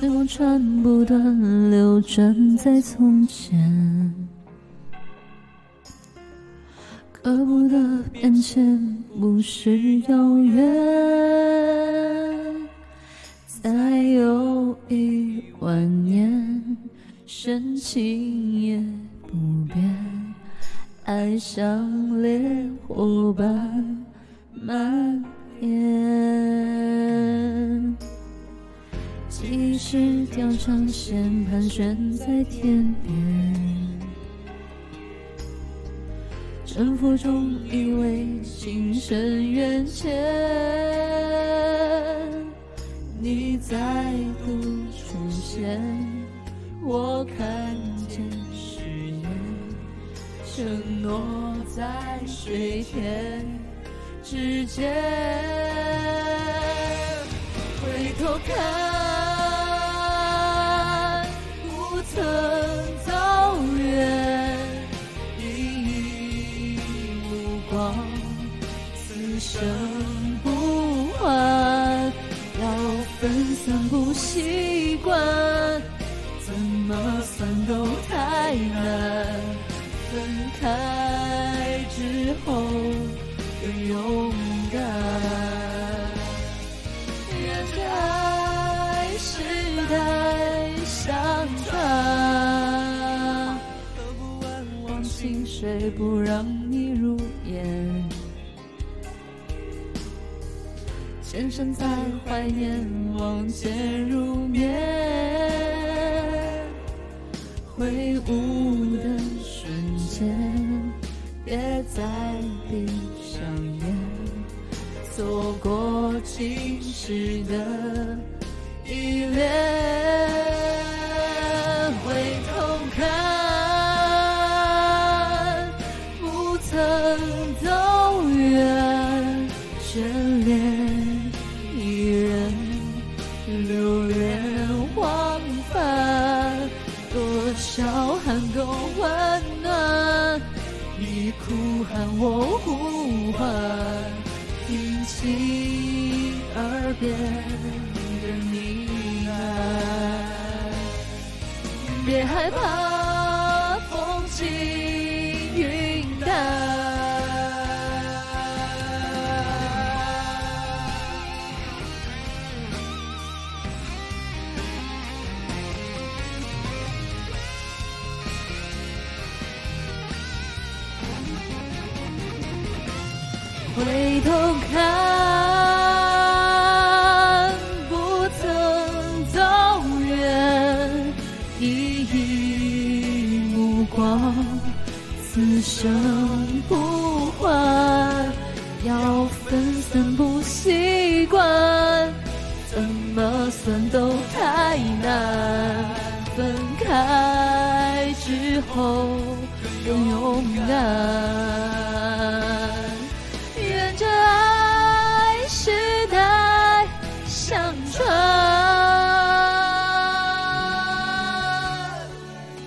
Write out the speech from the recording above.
时光穿不断流转在从前，可不得变迁不是遥远。再有一万年，深情也不变，爱像烈火般蔓延。几十条长线盘旋在天边，沉浮中以为情深缘浅，你再度出现，我看见誓言，承诺在水天之间，回头看。算不习惯，怎么算都太难。分开之后更勇敢，愿这爱是代相传，喝不完忘情水，不让你入眼。前生在怀念，望见入眠，挥舞的瞬间，别再闭上眼，错过今时的依恋。多少寒冬温暖，你哭喊我呼唤，听清耳边的呢喃。别害怕，回头看，不曾走远，一一目光，此生不换。要分散不习惯，怎么算都太难。分开之后更勇敢。